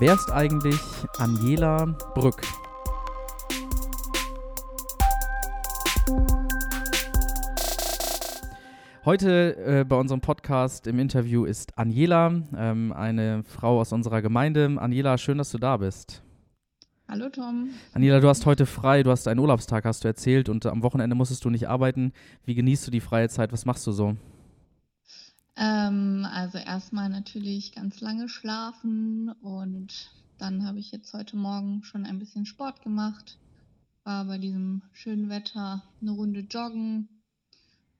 Wer ist eigentlich Angela Brück? Heute äh, bei unserem Podcast im Interview ist Angela, ähm, eine Frau aus unserer Gemeinde. Angela, schön, dass du da bist. Hallo Tom. Anila, du hast heute frei, du hast einen Urlaubstag, hast du erzählt, und am Wochenende musstest du nicht arbeiten. Wie genießt du die freie Zeit? Was machst du so? Ähm, also erstmal natürlich ganz lange schlafen und dann habe ich jetzt heute Morgen schon ein bisschen Sport gemacht, war bei diesem schönen Wetter eine Runde joggen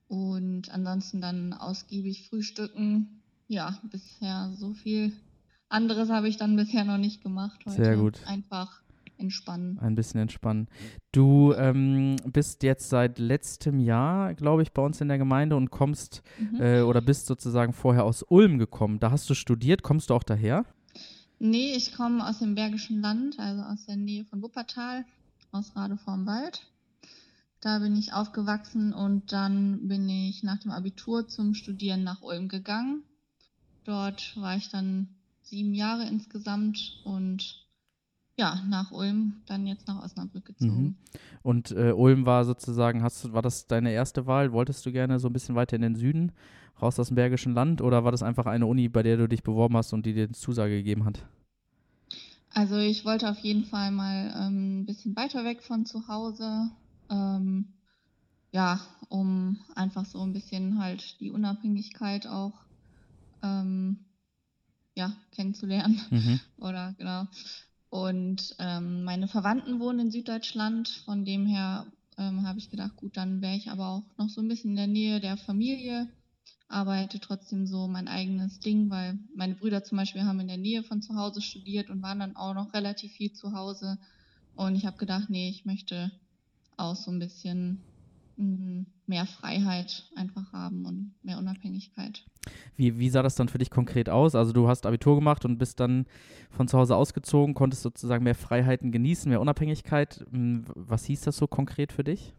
und ansonsten dann ausgiebig frühstücken. Ja, bisher so viel anderes habe ich dann bisher noch nicht gemacht heute. Sehr gut. Einfach entspannen. Ein bisschen entspannen. Du ähm, bist jetzt seit letztem Jahr, glaube ich, bei uns in der Gemeinde und kommst mhm. äh, oder bist sozusagen vorher aus Ulm gekommen. Da hast du studiert. Kommst du auch daher? Nee, ich komme aus dem Bergischen Land, also aus der Nähe von Wuppertal, aus Rade vorm Wald. Da bin ich aufgewachsen und dann bin ich nach dem Abitur zum Studieren nach Ulm gegangen. Dort war ich dann sieben Jahre insgesamt und ja, nach Ulm, dann jetzt nach Osnabrück gezogen. Mhm. Und äh, Ulm war sozusagen, hast, war das deine erste Wahl? Wolltest du gerne so ein bisschen weiter in den Süden, raus aus dem Bergischen Land? Oder war das einfach eine Uni, bei der du dich beworben hast und die dir Zusage gegeben hat? Also ich wollte auf jeden Fall mal ähm, ein bisschen weiter weg von zu Hause. Ähm, ja, um einfach so ein bisschen halt die Unabhängigkeit auch ähm, ja, kennenzulernen. Mhm. Oder genau. Und ähm, meine Verwandten wohnen in Süddeutschland, von dem her ähm, habe ich gedacht, gut, dann wäre ich aber auch noch so ein bisschen in der Nähe der Familie, arbeite trotzdem so mein eigenes Ding, weil meine Brüder zum Beispiel haben in der Nähe von zu Hause studiert und waren dann auch noch relativ viel zu Hause. Und ich habe gedacht, nee, ich möchte auch so ein bisschen mehr Freiheit einfach haben und mehr Unabhängigkeit. Wie, wie sah das dann für dich konkret aus? Also du hast Abitur gemacht und bist dann von zu Hause ausgezogen, konntest sozusagen mehr Freiheiten genießen, mehr Unabhängigkeit. Hm, was hieß das so konkret für dich?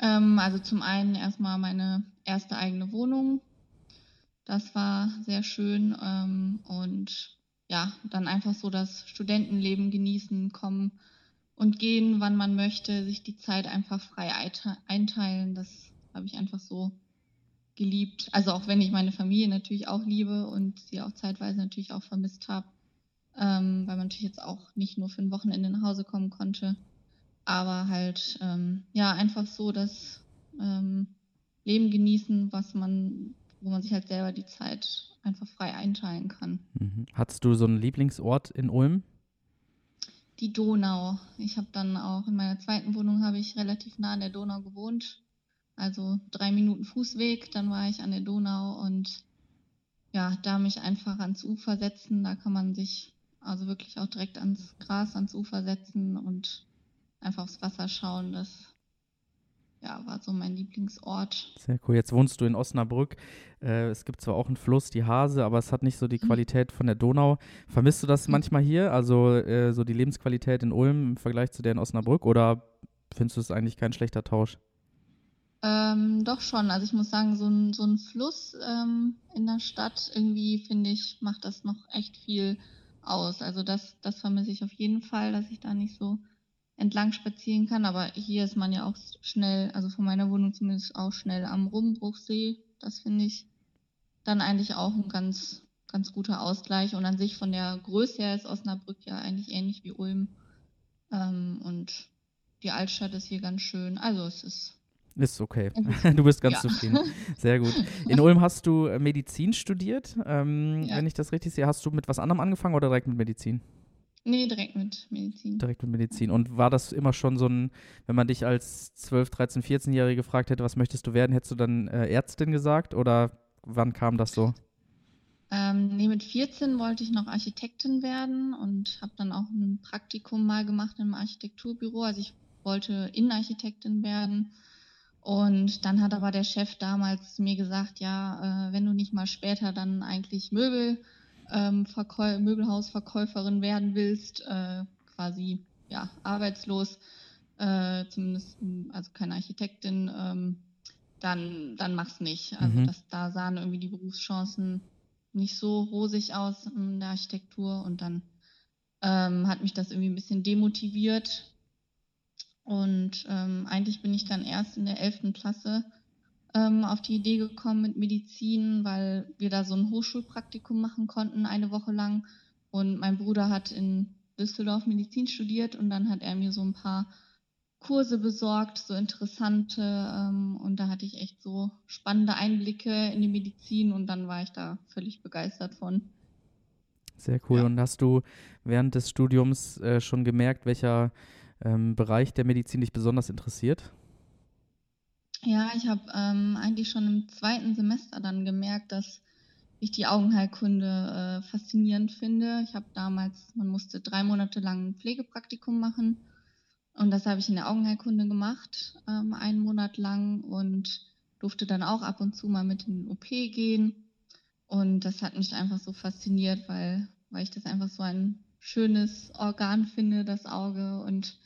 Ähm, also zum einen erstmal meine erste eigene Wohnung. Das war sehr schön ähm, und ja, dann einfach so das Studentenleben genießen, kommen und gehen, wann man möchte, sich die Zeit einfach frei einteilen. Das habe ich einfach so geliebt. Also auch wenn ich meine Familie natürlich auch liebe und sie auch zeitweise natürlich auch vermisst habe, ähm, weil man natürlich jetzt auch nicht nur für ein Wochenende nach Hause kommen konnte. Aber halt, ähm, ja, einfach so das ähm, Leben genießen, was man, wo man sich halt selber die Zeit einfach frei einteilen kann. Mhm. Hattest du so einen Lieblingsort in Ulm? Die Donau. Ich habe dann auch in meiner zweiten Wohnung habe ich relativ nah an der Donau gewohnt. Also drei Minuten Fußweg, dann war ich an der Donau und ja, da mich einfach ans Ufer setzen. Da kann man sich also wirklich auch direkt ans Gras, ans Ufer setzen und einfach aufs Wasser schauen. Das ja, war so mein Lieblingsort. Sehr cool. Jetzt wohnst du in Osnabrück. Äh, es gibt zwar auch einen Fluss, die Hase, aber es hat nicht so die mhm. Qualität von der Donau. Vermisst du das mhm. manchmal hier? Also äh, so die Lebensqualität in Ulm im Vergleich zu der in Osnabrück? Oder findest du es eigentlich kein schlechter Tausch? Ähm, doch schon. Also ich muss sagen, so ein, so ein Fluss ähm, in der Stadt irgendwie, finde ich, macht das noch echt viel aus. Also das, das vermisse ich auf jeden Fall, dass ich da nicht so entlang spazieren kann. Aber hier ist man ja auch schnell, also von meiner Wohnung zumindest auch schnell am Rumbruchsee. Das finde ich dann eigentlich auch ein ganz, ganz guter Ausgleich. Und an sich von der Größe her ist Osnabrück ja eigentlich ähnlich wie Ulm. Ähm, und die Altstadt ist hier ganz schön. Also es ist. Ist okay. Du bist ganz ja. zufrieden. Sehr gut. In Ulm hast du Medizin studiert. Ähm, ja. Wenn ich das richtig sehe, hast du mit was anderem angefangen oder direkt mit Medizin? Nee, direkt mit Medizin. Direkt mit Medizin. Und war das immer schon so ein, wenn man dich als 12, 13, 14-Jährige gefragt hätte, was möchtest du werden, hättest du dann äh, Ärztin gesagt oder wann kam das so? Ähm, nee, mit 14 wollte ich noch Architektin werden und habe dann auch ein Praktikum mal gemacht im Architekturbüro. Also ich wollte Innenarchitektin werden. Und dann hat aber der Chef damals mir gesagt, ja, äh, wenn du nicht mal später dann eigentlich Möbel ähm, Möbelhausverkäuferin werden willst, äh, quasi ja, arbeitslos, äh, zumindest also keine Architektin, ähm, dann, dann mach's nicht. Also mhm. das, da sahen irgendwie die Berufschancen nicht so rosig aus in der Architektur und dann ähm, hat mich das irgendwie ein bisschen demotiviert. Und ähm, eigentlich bin ich dann erst in der 11. Klasse ähm, auf die Idee gekommen mit Medizin, weil wir da so ein Hochschulpraktikum machen konnten, eine Woche lang. Und mein Bruder hat in Düsseldorf Medizin studiert und dann hat er mir so ein paar Kurse besorgt, so interessante. Ähm, und da hatte ich echt so spannende Einblicke in die Medizin und dann war ich da völlig begeistert von. Sehr cool. Ja. Und hast du während des Studiums äh, schon gemerkt, welcher ähm, Bereich der Medizin dich besonders interessiert? Ja, ich habe ähm, eigentlich schon im zweiten Semester dann gemerkt, dass ich die Augenheilkunde äh, faszinierend finde. Ich habe damals, man musste drei Monate lang ein Pflegepraktikum machen und das habe ich in der Augenheilkunde gemacht, ähm, einen Monat lang und durfte dann auch ab und zu mal mit in den OP gehen. Und das hat mich einfach so fasziniert, weil, weil ich das einfach so ein schönes Organ finde, das Auge. Und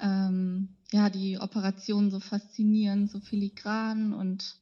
ähm, ja, die Operation so faszinierend, so filigran und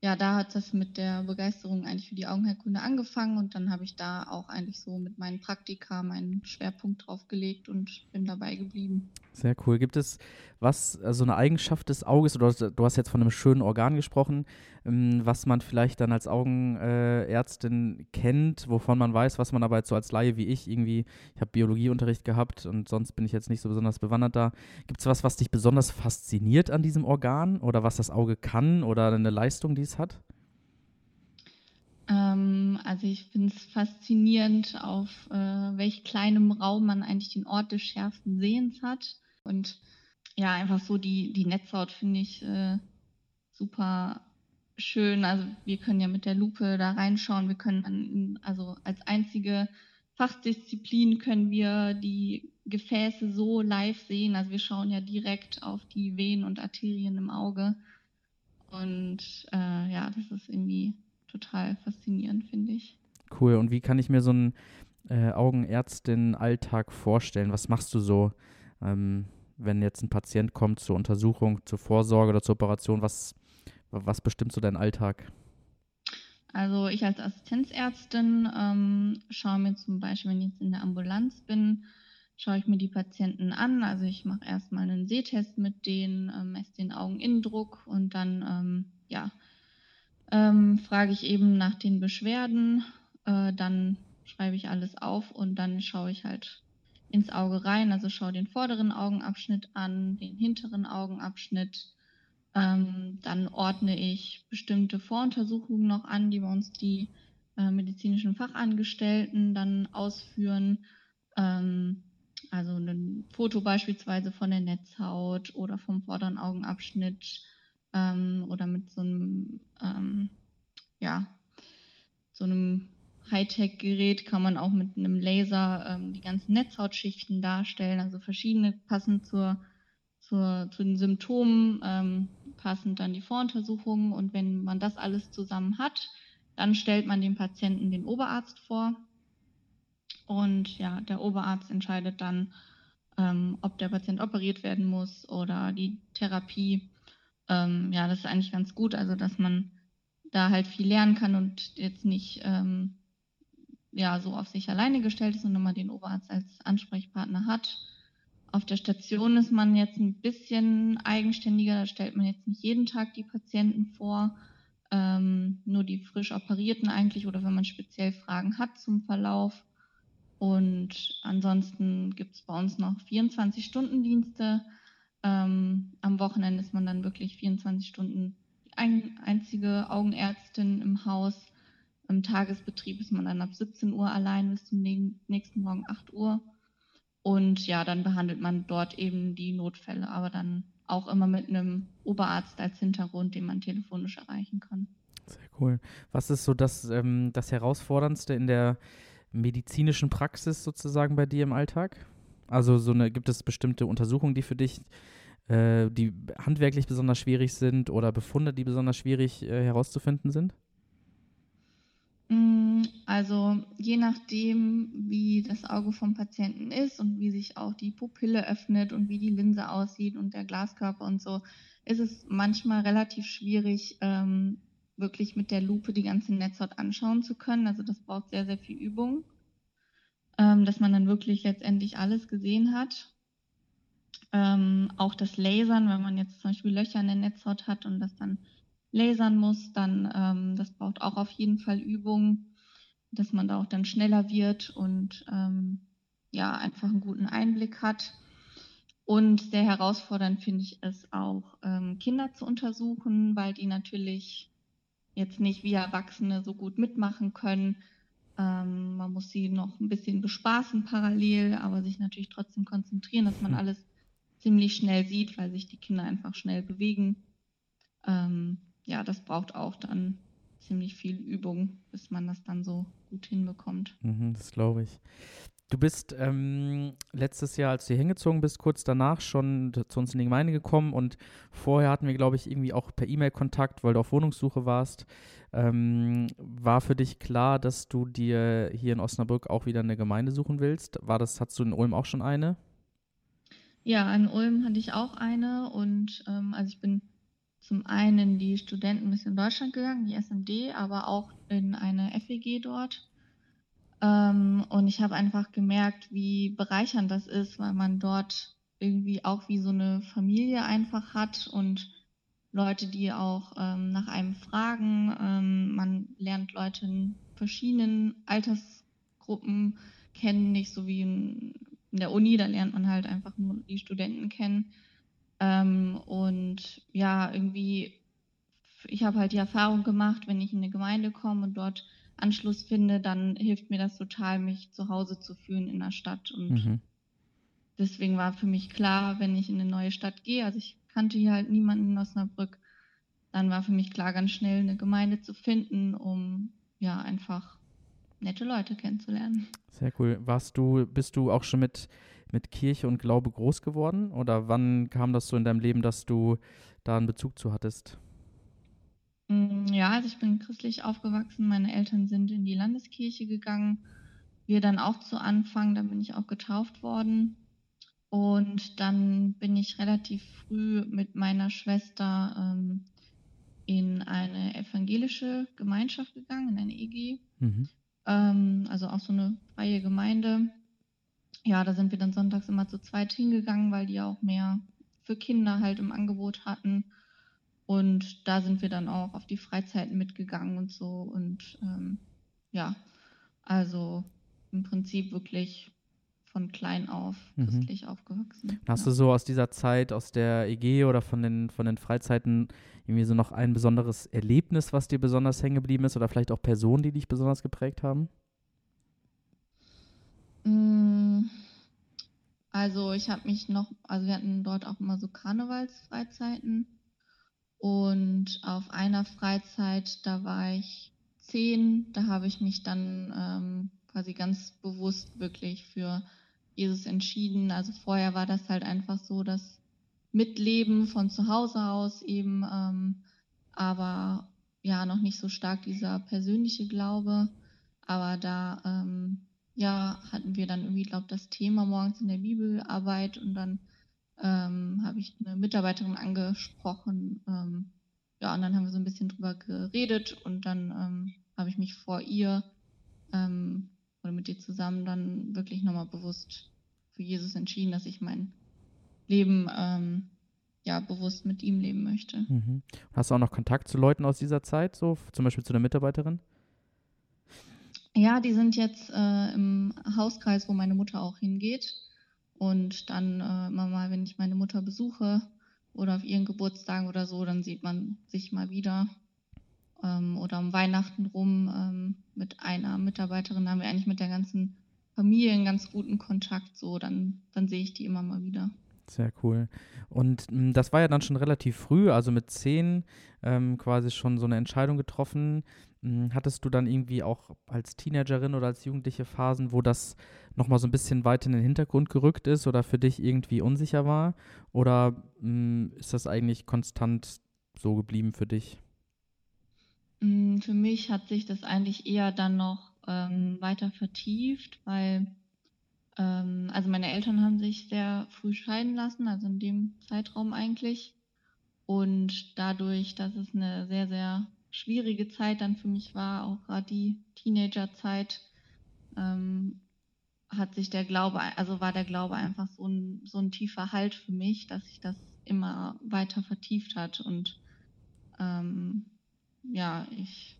ja, da hat das mit der Begeisterung eigentlich für die Augenheilkunde angefangen und dann habe ich da auch eigentlich so mit meinen Praktika meinen Schwerpunkt drauf gelegt und bin dabei geblieben. Sehr cool. Gibt es was, also eine Eigenschaft des Auges, oder du hast jetzt von einem schönen Organ gesprochen, ähm, was man vielleicht dann als Augenärztin kennt, wovon man weiß, was man aber jetzt so als Laie wie ich irgendwie, ich habe Biologieunterricht gehabt und sonst bin ich jetzt nicht so besonders bewandert da. Gibt es was, was dich besonders fasziniert an diesem Organ oder was das Auge kann oder eine Leistung, die es hat? Ähm, also ich finde es faszinierend, auf äh, welch kleinem Raum man eigentlich den Ort des schärfsten Sehens hat. Und ja, einfach so die, die Netzhaut finde ich äh, super schön. Also wir können ja mit der Lupe da reinschauen. Wir können also als einzige Fachdisziplin können wir die Gefäße so live sehen. Also wir schauen ja direkt auf die Venen und Arterien im Auge. Und äh, ja, das ist irgendwie total faszinierend, finde ich. Cool. Und wie kann ich mir so einen äh, Augenärztin-Alltag vorstellen? Was machst du so, ähm, wenn jetzt ein Patient kommt zur Untersuchung, zur Vorsorge oder zur Operation? Was, was bestimmt so dein Alltag? Also ich als Assistenzärztin ähm, schaue mir zum Beispiel, wenn ich jetzt in der Ambulanz bin, schaue ich mir die Patienten an. Also ich mache erstmal einen Sehtest mit denen, äh, messe den Augeninnendruck und dann ähm, ja, ähm, frage ich eben nach den Beschwerden, äh, dann schreibe ich alles auf und dann schaue ich halt ins Auge rein, also schaue den vorderen Augenabschnitt an, den hinteren Augenabschnitt. Ähm, dann ordne ich bestimmte Voruntersuchungen noch an, die bei uns die äh, medizinischen Fachangestellten dann ausführen. Ähm, also ein Foto beispielsweise von der Netzhaut oder vom vorderen Augenabschnitt ähm, oder mit so einem, ähm, ja, so einem Hightech-Gerät kann man auch mit einem Laser ähm, die ganzen Netzhautschichten darstellen, also verschiedene passend zur, zur, zu den Symptomen, ähm, passend dann die Voruntersuchungen. Und wenn man das alles zusammen hat, dann stellt man dem Patienten den Oberarzt vor. Und ja, der Oberarzt entscheidet dann, ähm, ob der Patient operiert werden muss oder die Therapie. Ähm, ja, das ist eigentlich ganz gut, also dass man da halt viel lernen kann und jetzt nicht ähm, ja, so auf sich alleine gestellt ist, sondern man den Oberarzt als Ansprechpartner hat. Auf der Station ist man jetzt ein bisschen eigenständiger, da stellt man jetzt nicht jeden Tag die Patienten vor, ähm, nur die frisch operierten eigentlich oder wenn man speziell Fragen hat zum Verlauf. Und ansonsten gibt es bei uns noch 24-Stunden-Dienste. Ähm, am Wochenende ist man dann wirklich 24 Stunden ein, einzige Augenärztin im Haus. Im Tagesbetrieb ist man dann ab 17 Uhr allein bis zum nächsten Morgen 8 Uhr. Und ja, dann behandelt man dort eben die Notfälle, aber dann auch immer mit einem Oberarzt als Hintergrund, den man telefonisch erreichen kann. Sehr cool. Was ist so das, ähm, das Herausforderndste in der medizinischen Praxis sozusagen bei dir im Alltag? Also so eine, gibt es bestimmte Untersuchungen, die für dich, äh, die handwerklich besonders schwierig sind oder Befunde, die besonders schwierig äh, herauszufinden sind? Mm, also je nachdem, wie das Auge vom Patienten ist und wie sich auch die Pupille öffnet und wie die Linse aussieht und der Glaskörper und so, ist es manchmal relativ schwierig, ähm, wirklich mit der Lupe die ganze Netzhaut anschauen zu können. Also das braucht sehr, sehr viel Übung, ähm, dass man dann wirklich letztendlich alles gesehen hat. Ähm, auch das Lasern, wenn man jetzt zum Beispiel Löcher in der Netzhaut hat und das dann lasern muss, dann ähm, das braucht auch auf jeden Fall Übung, dass man da auch dann schneller wird und ähm, ja einfach einen guten Einblick hat. Und sehr herausfordernd finde ich es auch, ähm, Kinder zu untersuchen, weil die natürlich jetzt nicht wie Erwachsene so gut mitmachen können. Ähm, man muss sie noch ein bisschen bespaßen parallel, aber sich natürlich trotzdem konzentrieren, dass man hm. alles ziemlich schnell sieht, weil sich die Kinder einfach schnell bewegen. Ähm, ja, das braucht auch dann ziemlich viel Übung, bis man das dann so gut hinbekommt. Mhm, das glaube ich. Du bist ähm, letztes Jahr, als du hier hingezogen bist, kurz danach schon zu uns in die Gemeinde gekommen und vorher hatten wir, glaube ich, irgendwie auch per E-Mail Kontakt, weil du auf Wohnungssuche warst. Ähm, war für dich klar, dass du dir hier in Osnabrück auch wieder eine Gemeinde suchen willst? War das, hattest du in Ulm auch schon eine? Ja, in Ulm hatte ich auch eine und ähm, also ich bin zum einen in die Studentenmission Deutschland gegangen, die SMD, aber auch in eine FEG dort. Ähm, und ich habe einfach gemerkt, wie bereichernd das ist, weil man dort irgendwie auch wie so eine Familie einfach hat und Leute, die auch ähm, nach einem fragen. Ähm, man lernt Leute in verschiedenen Altersgruppen kennen, nicht so wie in, in, der Uni, da lernt man halt einfach nur die Studenten kennen. Ähm, und ja, irgendwie, ich habe halt die Erfahrung gemacht, wenn ich in eine Gemeinde komme und dort Anschluss finde, dann hilft mir das total, mich zu Hause zu fühlen in der Stadt. Und mhm. deswegen war für mich klar, wenn ich in eine neue Stadt gehe, also ich kannte hier halt niemanden in Osnabrück, dann war für mich klar, ganz schnell eine Gemeinde zu finden, um ja einfach nette Leute kennenzulernen. Sehr cool. Warst du, bist du auch schon mit, mit Kirche und Glaube groß geworden? Oder wann kam das so in deinem Leben, dass du da einen Bezug zu hattest? Mm, ja, also ich bin christlich aufgewachsen. Meine Eltern sind in die Landeskirche gegangen. Wir dann auch zu Anfang, dann bin ich auch getauft worden. Und dann bin ich relativ früh mit meiner Schwester ähm, in eine evangelische Gemeinschaft gegangen, in eine EG. Mhm. Ähm, also auch so eine freie Gemeinde. Ja, da sind wir dann sonntags immer zu zweit hingegangen, weil die auch mehr für Kinder halt im Angebot hatten. Und da sind wir dann auch auf die Freizeiten mitgegangen und so. Und ähm, ja, also im Prinzip wirklich von klein auf mhm. christlich mhm. aufgewachsen. Hast ja. du so aus dieser Zeit, aus der EG oder von den, von den Freizeiten irgendwie so noch ein besonderes Erlebnis, was dir besonders hängen geblieben ist oder vielleicht auch Personen, die dich besonders geprägt haben? Mm, also ich habe mich noch, also wir hatten dort auch immer so Karnevalsfreizeiten und auf einer Freizeit, da war ich zehn, da habe ich mich dann ähm, quasi ganz bewusst wirklich für Jesus entschieden. Also vorher war das halt einfach so, das Mitleben von zu Hause aus eben, ähm, aber ja, noch nicht so stark dieser persönliche Glaube. Aber da, ähm, ja, hatten wir dann irgendwie, glaube das Thema morgens in der Bibelarbeit und dann ähm, habe ich eine Mitarbeiterin angesprochen. Ähm, ja, und dann haben wir so ein bisschen drüber geredet und dann ähm, habe ich mich vor ihr ähm, oder mit ihr zusammen dann wirklich nochmal bewusst für Jesus entschieden, dass ich mein Leben ähm, ja bewusst mit ihm leben möchte. Mhm. Hast du auch noch Kontakt zu Leuten aus dieser Zeit, so zum Beispiel zu der Mitarbeiterin? Ja, die sind jetzt äh, im Hauskreis, wo meine Mutter auch hingeht. Und dann äh, immer mal, wenn ich meine Mutter besuche oder auf ihren Geburtstagen oder so, dann sieht man sich mal wieder. Ähm, oder um Weihnachten rum ähm, mit einer Mitarbeiterin haben wir eigentlich mit der ganzen Familie einen ganz guten Kontakt. So, dann, dann sehe ich die immer mal wieder. Sehr cool. Und mh, hm, das war ja dann schon relativ früh, also mit zehn ähm, quasi schon so eine Entscheidung getroffen. Mh, hm, hattest du dann irgendwie auch als Teenagerin oder als jugendliche Phasen, wo das nochmal so ein bisschen weiter in den Hintergrund gerückt ist oder für dich irgendwie unsicher war? Oder mh, hm, ist das eigentlich konstant so geblieben für dich? Für mich hat sich das eigentlich eher dann noch ähm, weiter vertieft, weil ähm, also meine Eltern haben sich sehr früh scheiden lassen, also in dem Zeitraum eigentlich. Und dadurch, dass es eine sehr, sehr schwierige Zeit dann für mich war, auch gerade die Teenagerzeit, ähm, hat sich der Glaube, also war der Glaube einfach so ein, so ein tiefer Halt für mich, dass sich das immer weiter vertieft hat und ähm, ja, ich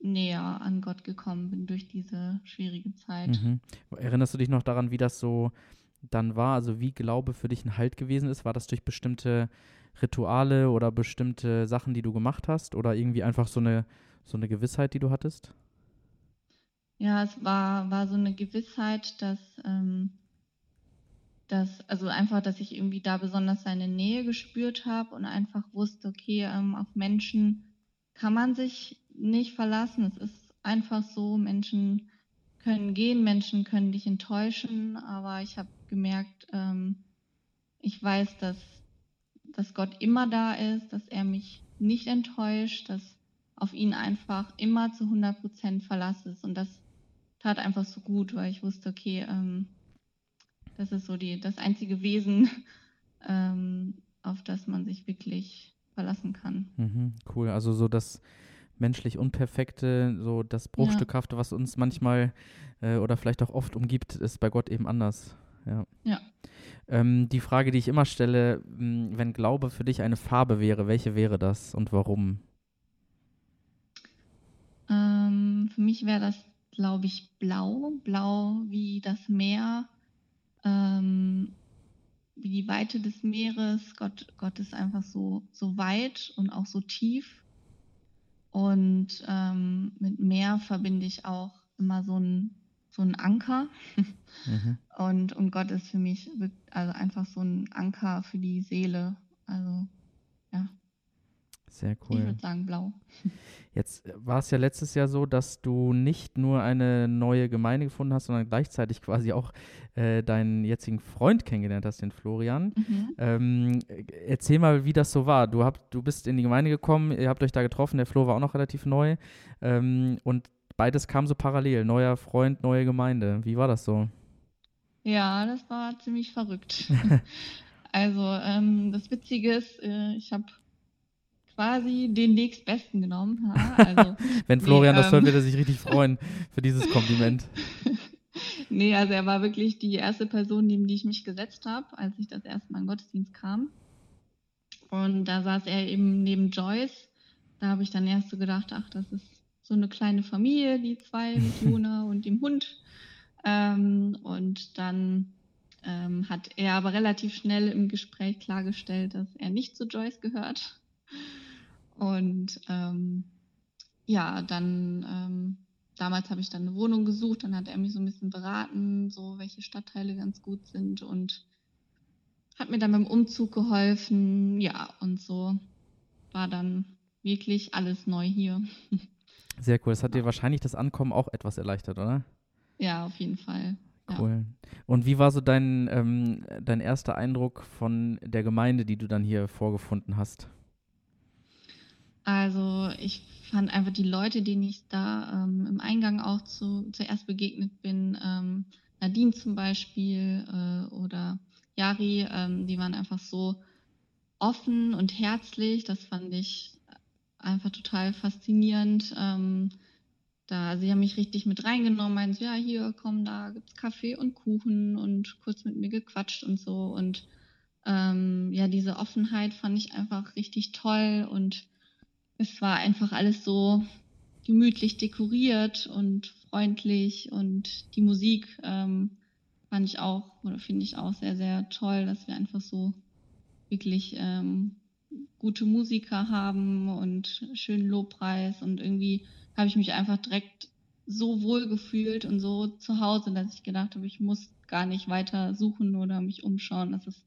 näher an Gott gekommen bin durch diese schwierige Zeit. Mhm. Erinnerst du dich noch daran, wie das so dann war, also wie Glaube für dich ein Halt gewesen ist? War das durch bestimmte Rituale oder bestimmte Sachen, die du gemacht hast oder irgendwie einfach so eine, so eine Gewissheit, die du hattest? Ja, es war, war so eine Gewissheit, dass, ähm, dass, also einfach, dass ich irgendwie da besonders seine Nähe gespürt habe und einfach wusste, okay, ähm, auf Menschen kann man sich nicht verlassen. Es ist einfach so, Menschen können gehen, Menschen können dich enttäuschen, aber ich habe gemerkt, ähm, ich weiß, dass, dass Gott immer da ist, dass er mich nicht enttäuscht, dass auf ihn einfach immer zu 100 Prozent Verlass ist. Und das tat einfach so gut, weil ich wusste, okay, ähm, das ist so die, das einzige Wesen, ähm, auf das man sich wirklich verlassen kann. Mhm, cool, also so das menschlich Unperfekte, so das Bruchstückhafte, ja. was uns manchmal äh, oder vielleicht auch oft umgibt, ist bei Gott eben anders. Ja. ja. Ähm, die Frage, die ich immer stelle, wenn Glaube für dich eine Farbe wäre, welche wäre das und warum? Ähm, für mich wäre das glaube ich, blau, blau wie das Meer, ähm, wie die Weite des Meeres. Gott, Gott ist einfach so, so weit und auch so tief. Und ähm, mit Meer verbinde ich auch immer so ein, so ein Anker. Mhm. Und, und Gott ist für mich also einfach so ein Anker für die Seele. Also ja. Sehr cool. Ich würde sagen blau. Jetzt war es ja letztes Jahr so, dass du nicht nur eine neue Gemeinde gefunden hast, sondern gleichzeitig quasi auch äh, deinen jetzigen Freund kennengelernt hast, den Florian. Mhm. Ähm, erzähl mal, wie das so war. Du, hab, du bist in die Gemeinde gekommen, ihr habt euch da getroffen, der Flo war auch noch relativ neu ähm, und beides kam so parallel, neuer Freund, neue Gemeinde. Wie war das so? Ja, das war ziemlich verrückt. also ähm, das Witzige ist, äh, ich habe quasi den nächstbesten genommen. Ja, also, Wenn Florian nee, das hört, ähm, wird er sich richtig freuen für dieses Kompliment. nee, also er war wirklich die erste Person, neben die ich mich gesetzt habe, als ich das erste Mal in den Gottesdienst kam. Und da saß er eben neben Joyce. Da habe ich dann erst so gedacht, ach, das ist so eine kleine Familie, die zwei mit Juna und dem Hund. Ähm, und dann ähm, hat er aber relativ schnell im Gespräch klargestellt, dass er nicht zu Joyce gehört. Und ähm, ja, dann ähm, damals habe ich dann eine Wohnung gesucht, dann hat er mich so ein bisschen beraten, so welche Stadtteile ganz gut sind und hat mir dann beim Umzug geholfen. Ja, und so war dann wirklich alles neu hier. Sehr cool. Das hat dir wahrscheinlich das Ankommen auch etwas erleichtert, oder? Ja, auf jeden Fall. Cool. Und wie war so dein, ähm, dein erster Eindruck von der Gemeinde, die du dann hier vorgefunden hast? Also ich fand einfach die Leute, denen ich da ähm, im Eingang auch zu, zuerst begegnet bin, ähm, Nadine zum Beispiel äh, oder Yari, ähm, die waren einfach so offen und herzlich. Das fand ich einfach total faszinierend. Ähm, da, sie haben mich richtig mit reingenommen, meinen so, ja, hier, komm, da gibt's Kaffee und Kuchen und kurz mit mir gequatscht und so. Und ähm, ja, diese Offenheit fand ich einfach richtig toll und es war einfach alles so gemütlich dekoriert und freundlich und die Musik ähm, fand ich auch oder finde ich auch sehr, sehr toll, dass wir einfach so wirklich ähm, gute Musiker haben und schönen Lobpreis und irgendwie habe ich mich einfach direkt so wohl gefühlt und so zu Hause, dass ich gedacht habe, ich muss gar nicht weiter suchen oder mich umschauen. Das ist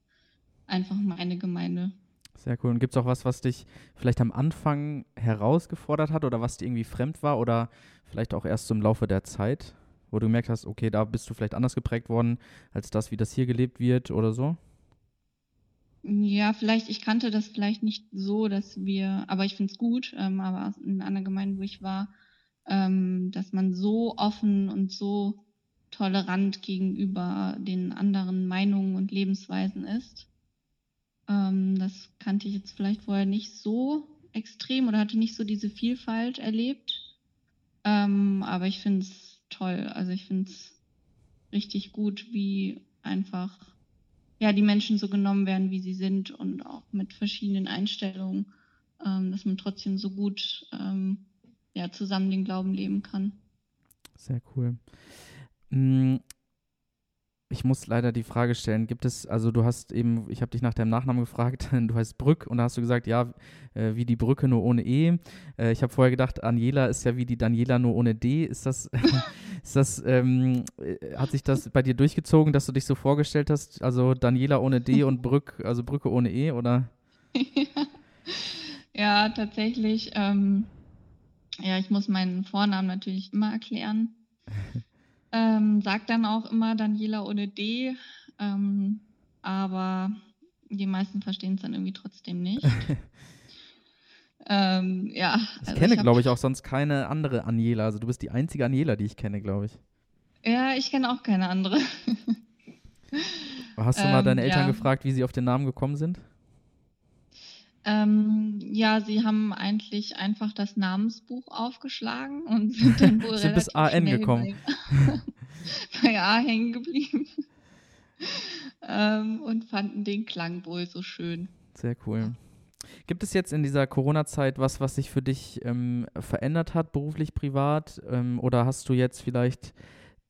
einfach meine Gemeinde. Sehr cool. Und gibt es auch was, was dich vielleicht am Anfang herausgefordert hat oder was dir irgendwie fremd war oder vielleicht auch erst im Laufe der Zeit, wo du gemerkt hast, okay, da bist du vielleicht anders geprägt worden als das, wie das hier gelebt wird oder so? Ja, vielleicht, ich kannte das vielleicht nicht so, dass wir, aber ich finde es gut, ähm, aber in einer Gemeinde, wo ich war, ähm, dass man so offen und so tolerant gegenüber den anderen Meinungen und Lebensweisen ist. Ähm, das kannte ich jetzt vielleicht vorher nicht so extrem oder hatte nicht so diese Vielfalt erlebt. Ähm, aber ich finde es toll. Also ich finde es richtig gut, wie einfach ja die Menschen so genommen werden, wie sie sind und auch mit verschiedenen Einstellungen, ähm, dass man trotzdem so gut ähm, ja, zusammen den Glauben leben kann. Sehr cool. Ich muss leider die Frage stellen, gibt es, also du hast eben, ich habe dich nach deinem Nachnamen gefragt, du heißt Brück und da hast du gesagt, ja, äh, wie die Brücke nur ohne E. Äh, ich habe vorher gedacht, Aniela ist ja wie die Daniela nur ohne D. Ist das, ist das, ähm, äh, hat sich das bei dir durchgezogen, dass du dich so vorgestellt hast, also Daniela ohne D und Brück, also Brücke ohne E, oder? ja, tatsächlich. Ähm, ja, ich muss meinen Vornamen natürlich immer erklären. Ähm, sagt dann auch immer Daniela ohne D, ähm, aber die meisten verstehen es dann irgendwie trotzdem nicht. ähm, ja. Ich also kenne, glaube ich, auch sonst keine andere Aniela. Also du bist die einzige Aniela, die ich kenne, glaube ich. Ja, ich kenne auch keine andere. Hast du mal deine ähm, Eltern ja. gefragt, wie sie auf den Namen gekommen sind? Ähm, ja, sie haben eigentlich einfach das Namensbuch aufgeschlagen und sind dann wohl sind bis AN gekommen. Bei, bei A hängen geblieben. ähm, und fanden den Klang wohl so schön. Sehr cool. Gibt es jetzt in dieser Corona-Zeit was, was sich für dich ähm, verändert hat, beruflich, privat? Ähm, oder hast du jetzt vielleicht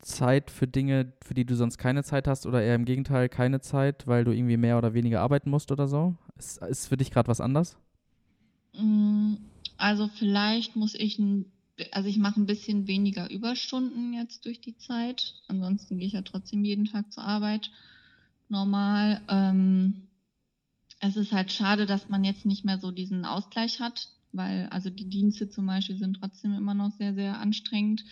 Zeit für Dinge, für die du sonst keine Zeit hast oder eher im Gegenteil keine Zeit, weil du irgendwie mehr oder weniger arbeiten musst oder so? Ist, ist für dich gerade was anders? Mm, also vielleicht muss ich, ein, also ich mache ein bisschen weniger Überstunden jetzt durch die Zeit. Ansonsten gehe ich ja trotzdem jeden Tag zur Arbeit normal. Ähm, es ist halt schade, dass man jetzt nicht mehr so diesen Ausgleich hat, weil also die Dienste zum Beispiel sind trotzdem immer noch sehr, sehr anstrengend.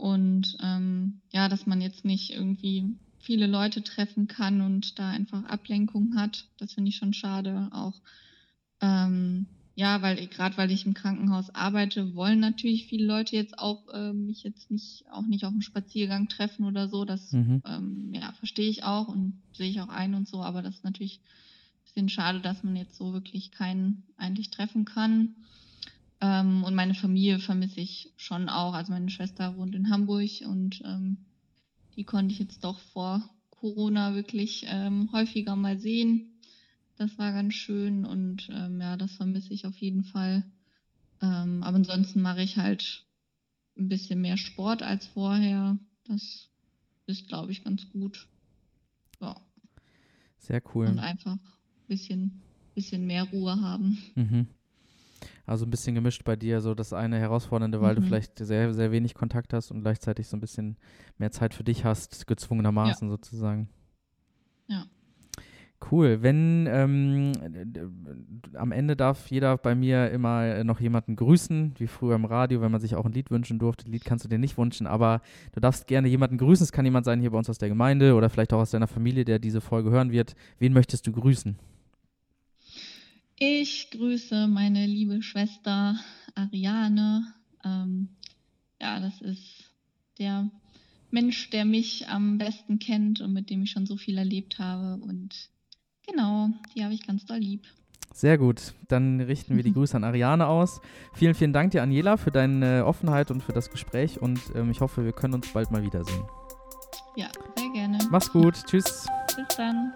Und ähm, ja, dass man jetzt nicht irgendwie viele Leute treffen kann und da einfach Ablenkung hat. Das finde ich schon schade. Auch ähm, ja, weil gerade weil ich im Krankenhaus arbeite, wollen natürlich viele Leute jetzt auch äh, mich jetzt nicht auch nicht auf einem Spaziergang treffen oder so. Das mhm. ähm, ja verstehe ich auch und sehe ich auch ein und so. Aber das ist natürlich ein bisschen schade, dass man jetzt so wirklich keinen eigentlich treffen kann. Ähm, und meine Familie vermisse ich schon auch. Also meine Schwester wohnt in Hamburg und ähm, die konnte ich jetzt doch vor Corona wirklich ähm, häufiger mal sehen. Das war ganz schön und ähm, ja, das vermisse ich auf jeden Fall. Ähm, aber ansonsten mache ich halt ein bisschen mehr Sport als vorher. Das ist, glaube ich, ganz gut. Ja. Sehr cool. Und einfach ein bisschen, bisschen mehr Ruhe haben. Mhm. Also ein bisschen gemischt bei dir, so das eine Herausfordernde, weil mhm. du vielleicht sehr, sehr wenig Kontakt hast und gleichzeitig so ein bisschen mehr Zeit für dich hast, gezwungenermaßen ja. sozusagen. Ja. Cool. Wenn ähm, am Ende darf jeder bei mir immer noch jemanden grüßen, wie früher im Radio, wenn man sich auch ein Lied wünschen durfte. Lied kannst du dir nicht wünschen, aber du darfst gerne jemanden grüßen. Es kann jemand sein hier bei uns aus der Gemeinde oder vielleicht auch aus deiner Familie, der diese Folge hören wird. Wen möchtest du grüßen? Ich grüße meine liebe Schwester Ariane. Ähm, ja, das ist der Mensch, der mich am besten kennt und mit dem ich schon so viel erlebt habe. Und genau, die habe ich ganz doll lieb. Sehr gut. Dann richten wir die Grüße an Ariane aus. Vielen, vielen Dank dir, Aniela, für deine Offenheit und für das Gespräch. Und ähm, ich hoffe, wir können uns bald mal wiedersehen. Ja, sehr gerne. Mach's gut. Tschüss. Bis dann.